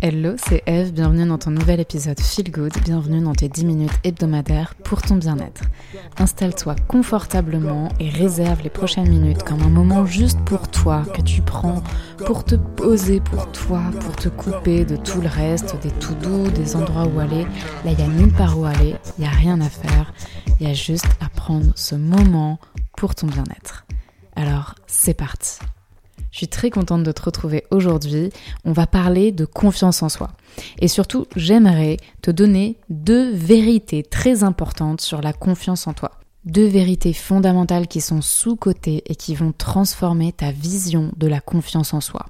Hello, c'est Eve, bienvenue dans ton nouvel épisode Feel Good, bienvenue dans tes 10 minutes hebdomadaires pour ton bien-être. Installe-toi confortablement et réserve les prochaines minutes comme un moment juste pour toi que tu prends pour te poser pour toi, pour te couper de tout le reste, des tout doux, des endroits où aller. Là, il n'y a nulle part où aller, il n'y a rien à faire, il y a juste à prendre ce moment pour ton bien-être. Alors, c'est parti. Je suis très contente de te retrouver aujourd'hui. On va parler de confiance en soi. Et surtout, j'aimerais te donner deux vérités très importantes sur la confiance en toi. Deux vérités fondamentales qui sont sous-cotées et qui vont transformer ta vision de la confiance en soi.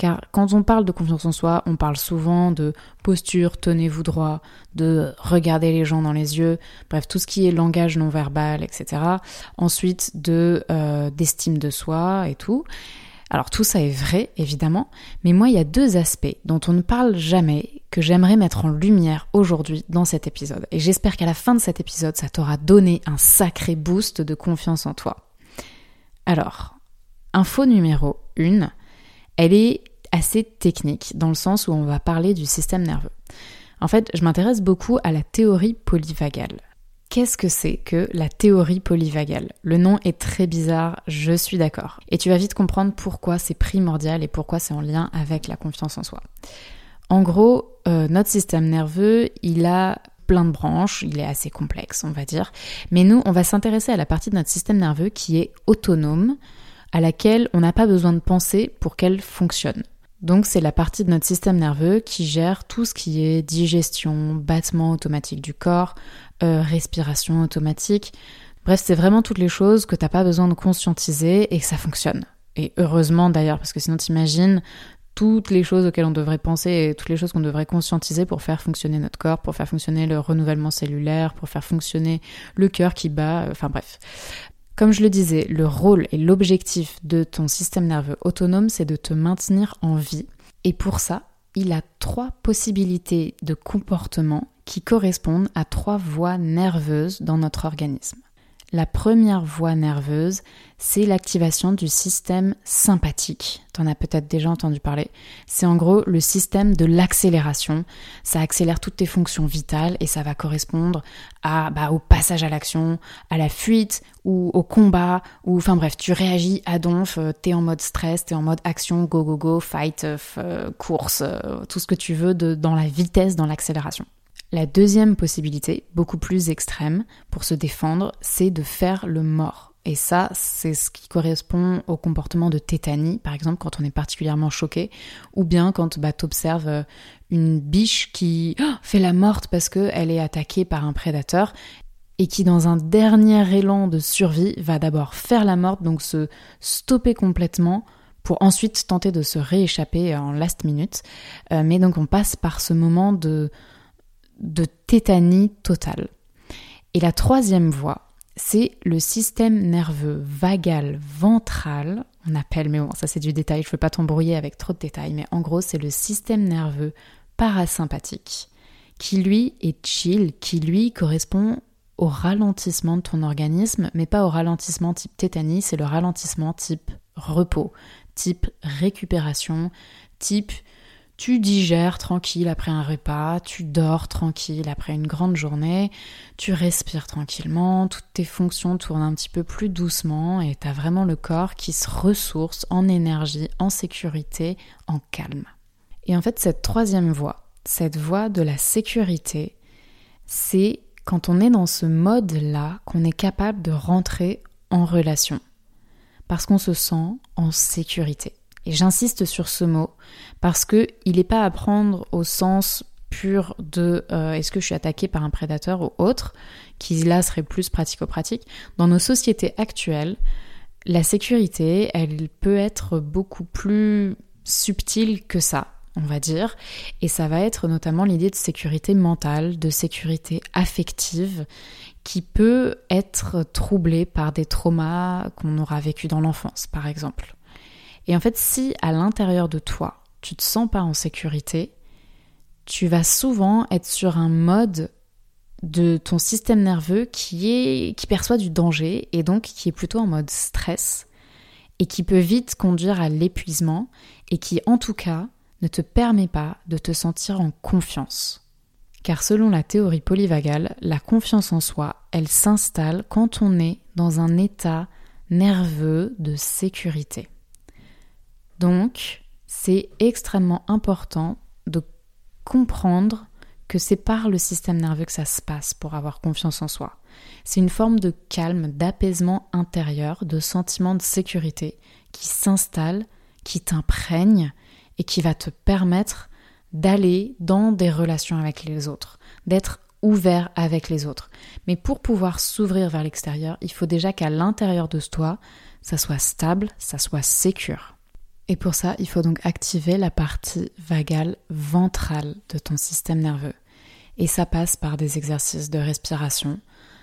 Car quand on parle de confiance en soi, on parle souvent de posture, tenez-vous droit, de regarder les gens dans les yeux, bref, tout ce qui est langage non verbal, etc. Ensuite, de euh, d'estime de soi et tout. Alors tout ça est vrai, évidemment, mais moi il y a deux aspects dont on ne parle jamais que j'aimerais mettre en lumière aujourd'hui dans cet épisode. Et j'espère qu'à la fin de cet épisode, ça t'aura donné un sacré boost de confiance en toi. Alors, info numéro 1, elle est assez technique dans le sens où on va parler du système nerveux. En fait, je m'intéresse beaucoup à la théorie polyvagale. Qu'est-ce que c'est que la théorie polyvagale? Le nom est très bizarre, je suis d'accord. Et tu vas vite comprendre pourquoi c'est primordial et pourquoi c'est en lien avec la confiance en soi. En gros, euh, notre système nerveux, il a plein de branches, il est assez complexe, on va dire. Mais nous, on va s'intéresser à la partie de notre système nerveux qui est autonome, à laquelle on n'a pas besoin de penser pour qu'elle fonctionne. Donc c'est la partie de notre système nerveux qui gère tout ce qui est digestion, battement automatique du corps, euh, respiration automatique. Bref, c'est vraiment toutes les choses que t'as pas besoin de conscientiser et ça fonctionne. Et heureusement d'ailleurs, parce que sinon t'imagines toutes les choses auxquelles on devrait penser et toutes les choses qu'on devrait conscientiser pour faire fonctionner notre corps, pour faire fonctionner le renouvellement cellulaire, pour faire fonctionner le cœur qui bat, euh, enfin bref. Comme je le disais, le rôle et l'objectif de ton système nerveux autonome, c'est de te maintenir en vie. Et pour ça, il a trois possibilités de comportement qui correspondent à trois voies nerveuses dans notre organisme. La première voie nerveuse, c'est l'activation du système sympathique. T'en as peut-être déjà entendu parler. C'est en gros le système de l'accélération. Ça accélère toutes tes fonctions vitales et ça va correspondre à, bah, au passage à l'action, à la fuite ou au combat. Ou enfin bref, tu réagis à donf. Euh, t'es en mode stress, t'es en mode action, go go go, fight, euh, course, euh, tout ce que tu veux dans la vitesse, dans l'accélération. La deuxième possibilité, beaucoup plus extrême, pour se défendre, c'est de faire le mort. Et ça, c'est ce qui correspond au comportement de tétanie, par exemple, quand on est particulièrement choqué, ou bien quand bah, tu observes euh, une biche qui oh, fait la morte parce qu'elle est attaquée par un prédateur, et qui, dans un dernier élan de survie, va d'abord faire la morte, donc se stopper complètement, pour ensuite tenter de se rééchapper en last minute. Euh, mais donc on passe par ce moment de de tétanie totale. Et la troisième voie, c'est le système nerveux vagal ventral, on appelle, mais bon, ça c'est du détail, je ne veux pas t'embrouiller avec trop de détails, mais en gros, c'est le système nerveux parasympathique, qui lui est chill, qui lui correspond au ralentissement de ton organisme, mais pas au ralentissement type tétanie, c'est le ralentissement type repos, type récupération, type tu digères tranquille après un repas, tu dors tranquille après une grande journée, tu respires tranquillement, toutes tes fonctions tournent un petit peu plus doucement et tu vraiment le corps qui se ressource en énergie, en sécurité, en calme. Et en fait, cette troisième voie, cette voie de la sécurité, c'est quand on est dans ce mode-là qu'on est capable de rentrer en relation. Parce qu'on se sent en sécurité. Et j'insiste sur ce mot parce que il n'est pas à prendre au sens pur de euh, est-ce que je suis attaqué par un prédateur ou autre, qui là serait plus pratico-pratique. Dans nos sociétés actuelles, la sécurité, elle peut être beaucoup plus subtile que ça, on va dire, et ça va être notamment l'idée de sécurité mentale, de sécurité affective, qui peut être troublée par des traumas qu'on aura vécu dans l'enfance, par exemple. Et en fait, si à l'intérieur de toi, tu te sens pas en sécurité, tu vas souvent être sur un mode de ton système nerveux qui perçoit du danger et donc qui est plutôt en mode stress et qui peut vite conduire à l'épuisement et qui en tout cas ne te permet pas de te sentir en confiance. Car selon la théorie polyvagale, la confiance en soi, elle s'installe quand on est dans un état nerveux de sécurité. Donc, c'est extrêmement important de comprendre que c'est par le système nerveux que ça se passe pour avoir confiance en soi. C'est une forme de calme, d'apaisement intérieur, de sentiment de sécurité qui s'installe, qui t'imprègne et qui va te permettre d'aller dans des relations avec les autres, d'être ouvert avec les autres. Mais pour pouvoir s'ouvrir vers l'extérieur, il faut déjà qu'à l'intérieur de toi, ça soit stable, ça soit sécure. Et pour ça, il faut donc activer la partie vagale ventrale de ton système nerveux. Et ça passe par des exercices de respiration,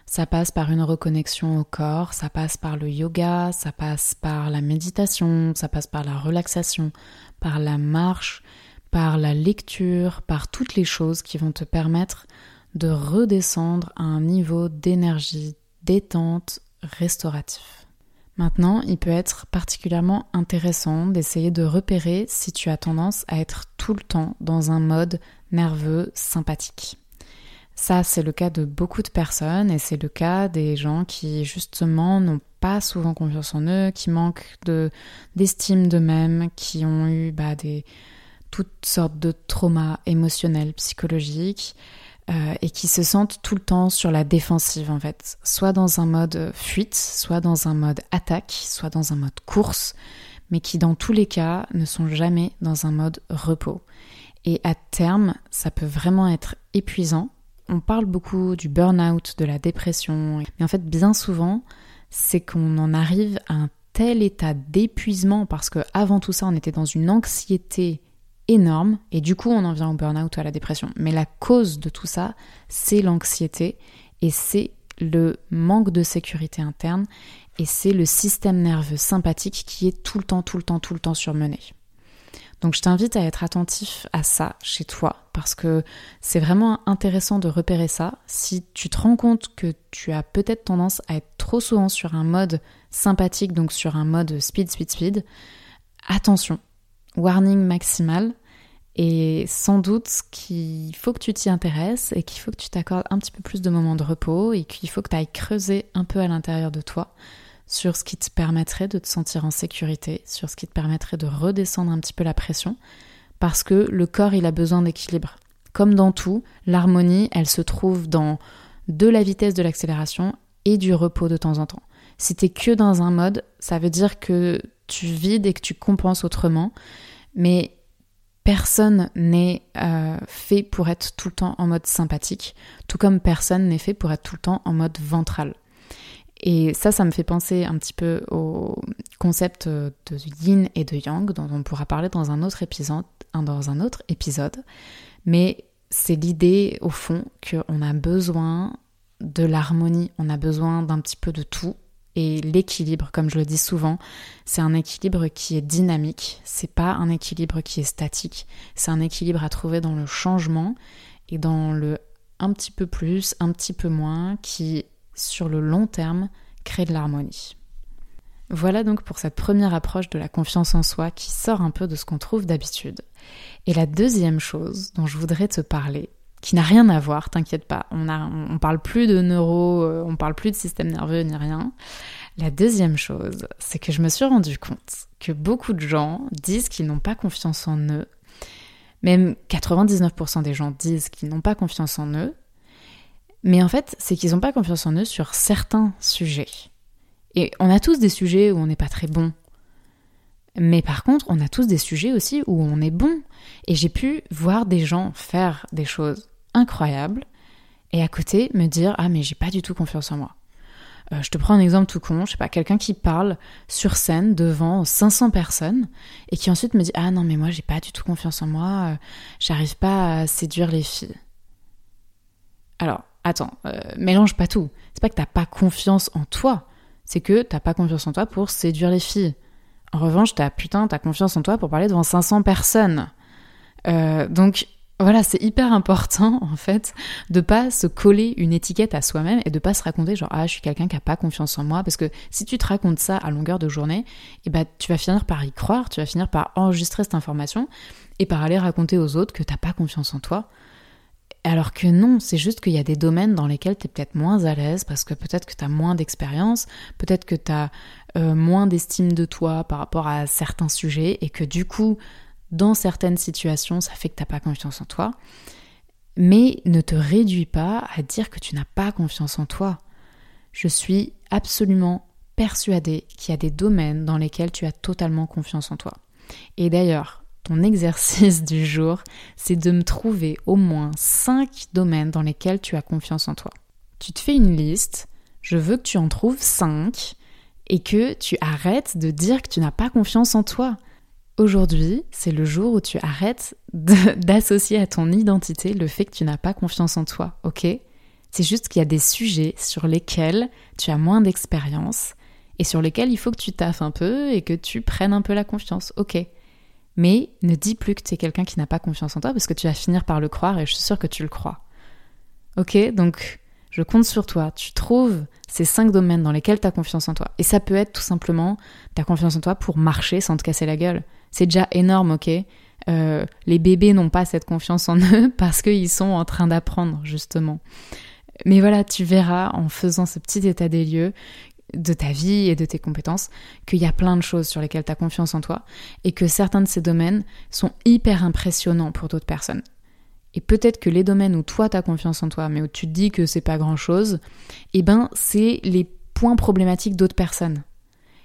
ça passe par une reconnexion au corps, ça passe par le yoga, ça passe par la méditation, ça passe par la relaxation, par la marche, par la lecture, par toutes les choses qui vont te permettre de redescendre à un niveau d'énergie détente restauratif. Maintenant, il peut être particulièrement intéressant d'essayer de repérer si tu as tendance à être tout le temps dans un mode nerveux sympathique. Ça, c'est le cas de beaucoup de personnes et c'est le cas des gens qui justement n'ont pas souvent confiance en eux, qui manquent de d'estime d'eux-mêmes, qui ont eu bah, des toutes sortes de traumas émotionnels, psychologiques, euh, et qui se sentent tout le temps sur la défensive en fait, soit dans un mode fuite, soit dans un mode attaque, soit dans un mode course, mais qui dans tous les cas ne sont jamais dans un mode repos. Et à terme, ça peut vraiment être épuisant. On parle beaucoup du burn-out, de la dépression, mais en fait bien souvent, c'est qu'on en arrive à un tel état d'épuisement parce que avant tout ça, on était dans une anxiété énorme et du coup on en vient au burn-out ou à la dépression. Mais la cause de tout ça, c'est l'anxiété et c'est le manque de sécurité interne et c'est le système nerveux sympathique qui est tout le temps, tout le temps, tout le temps surmené. Donc je t'invite à être attentif à ça chez toi parce que c'est vraiment intéressant de repérer ça. Si tu te rends compte que tu as peut-être tendance à être trop souvent sur un mode sympathique, donc sur un mode speed, speed, speed, attention, warning maximal. Et sans doute qu'il faut que tu t'y intéresses et qu'il faut que tu t'accordes un petit peu plus de moments de repos et qu'il faut que tu ailles creuser un peu à l'intérieur de toi sur ce qui te permettrait de te sentir en sécurité, sur ce qui te permettrait de redescendre un petit peu la pression, parce que le corps, il a besoin d'équilibre. Comme dans tout, l'harmonie, elle se trouve dans de la vitesse de l'accélération et du repos de temps en temps. Si t'es que dans un mode, ça veut dire que tu vides et que tu compenses autrement mais personne n'est euh, fait pour être tout le temps en mode sympathique, tout comme personne n'est fait pour être tout le temps en mode ventral. Et ça, ça me fait penser un petit peu au concept de yin et de yang, dont on pourra parler dans un autre épisode. Dans un autre épisode. Mais c'est l'idée, au fond, qu'on a besoin de l'harmonie, on a besoin d'un petit peu de tout et l'équilibre, comme je le dis souvent, c'est un équilibre qui est dynamique, c'est pas un équilibre qui est statique, c'est un équilibre à trouver dans le changement et dans le un petit peu plus, un petit peu moins, qui sur le long terme crée de l'harmonie. Voilà donc pour cette première approche de la confiance en soi qui sort un peu de ce qu'on trouve d'habitude. Et la deuxième chose dont je voudrais te parler, qui n'a rien à voir, t'inquiète pas. On, a, on, parle plus de neuro, euh, on parle plus de système nerveux ni rien. La deuxième chose, c'est que je me suis rendu compte que beaucoup de gens disent qu'ils n'ont pas confiance en eux. Même 99% des gens disent qu'ils n'ont pas confiance en eux. Mais en fait, c'est qu'ils n'ont pas confiance en eux sur certains sujets. Et on a tous des sujets où on n'est pas très bon. Mais par contre, on a tous des sujets aussi où on est bon. Et j'ai pu voir des gens faire des choses incroyables et à côté me dire Ah, mais j'ai pas du tout confiance en moi. Euh, je te prends un exemple tout con, je sais pas, quelqu'un qui parle sur scène devant 500 personnes et qui ensuite me dit Ah non, mais moi j'ai pas du tout confiance en moi, euh, j'arrive pas à séduire les filles. Alors, attends, euh, mélange pas tout. C'est pas que t'as pas confiance en toi, c'est que t'as pas confiance en toi pour séduire les filles. En revanche, t'as putain, t'as confiance en toi pour parler devant 500 personnes. Donc, Voilà, c'est hyper important en fait de pas se coller une étiquette à soi-même et de pas se raconter genre ah je suis quelqu'un qui a pas confiance en moi parce que si tu te racontes ça à longueur de journée, eh ben tu vas finir par y croire, tu vas finir par enregistrer cette information et par aller raconter aux autres que t'as pas confiance en toi. Alors que non, c'est juste qu'il y a des domaines dans lesquels tu es peut-être moins à l'aise parce que peut-être que tu as moins d'expérience, peut-être que tu as euh, moins d'estime de toi par rapport à certains sujets et que du coup dans certaines situations, ça fait que tu n'as pas confiance en toi. Mais ne te réduis pas à dire que tu n'as pas confiance en toi. Je suis absolument persuadée qu'il y a des domaines dans lesquels tu as totalement confiance en toi. Et d'ailleurs, ton exercice du jour, c'est de me trouver au moins 5 domaines dans lesquels tu as confiance en toi. Tu te fais une liste, je veux que tu en trouves 5 et que tu arrêtes de dire que tu n'as pas confiance en toi. Aujourd'hui, c'est le jour où tu arrêtes d'associer à ton identité le fait que tu n'as pas confiance en toi, ok? C'est juste qu'il y a des sujets sur lesquels tu as moins d'expérience et sur lesquels il faut que tu taffes un peu et que tu prennes un peu la confiance, ok? Mais ne dis plus que tu es quelqu'un qui n'a pas confiance en toi parce que tu vas finir par le croire et je suis sûre que tu le crois. Ok? Donc, je compte sur toi. Tu trouves ces cinq domaines dans lesquels tu as confiance en toi. Et ça peut être tout simplement ta confiance en toi pour marcher sans te casser la gueule. C'est déjà énorme, ok? Euh, Les bébés n'ont pas cette confiance en eux parce qu'ils sont en train d'apprendre, justement. Mais voilà, tu verras en faisant ce petit état des lieux de ta vie et de tes compétences qu'il y a plein de choses sur lesquelles tu as confiance en toi et que certains de ces domaines sont hyper impressionnants pour d'autres personnes. Et peut-être que les domaines où toi tu as confiance en toi mais où tu te dis que c'est pas grand-chose, eh ben c'est les points problématiques d'autres personnes.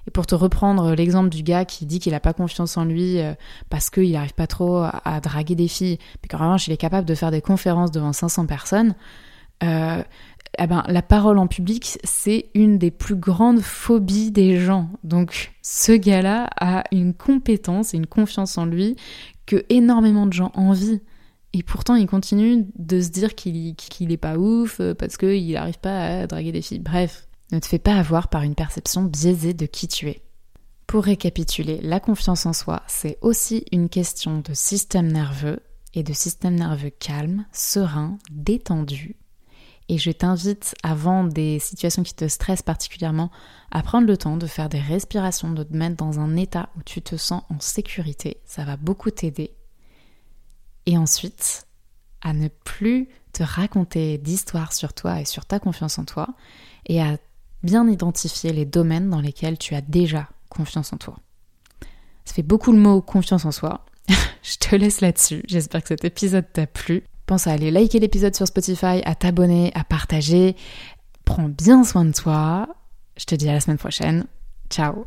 Et pour te reprendre l'exemple du gars qui dit qu'il n'a pas confiance en lui euh, parce qu'il n'arrive pas trop à, draguer des filles, mais qu'en revanche il est capable de faire des conférences devant 500 personnes, euh, eh ben, la parole en public, c'est une des plus grandes phobies des gens. Donc ce gars-là a une compétence et une confiance en lui que énormément de gens envient. Et pourtant, il continue de se dire qu'il n'est pas ouf euh, parce qu'il n'arrive pas à draguer des filles. Bref, ne te fais pas avoir par une perception biaisée de qui tu es. Pour récapituler, la confiance en soi, c'est aussi une question de système nerveux et de système nerveux calme, serein, détendu. Et je t'invite, avant des situations qui te stressent particulièrement, à prendre le temps de faire des respirations, de te mettre dans un état où tu te sens en sécurité. Ça va beaucoup t'aider. Et ensuite, à ne plus te raconter d'histoires sur toi et sur ta confiance en toi, et à bien identifier les domaines dans lesquels tu as déjà confiance en toi. Ça fait beaucoup le mot confiance en soi. Je te laisse là-dessus. J'espère que cet épisode t'a plu. Pense à aller liker l'épisode sur Spotify, à t'abonner, à partager. Prends bien soin de toi. Je te dis à la semaine prochaine. Ciao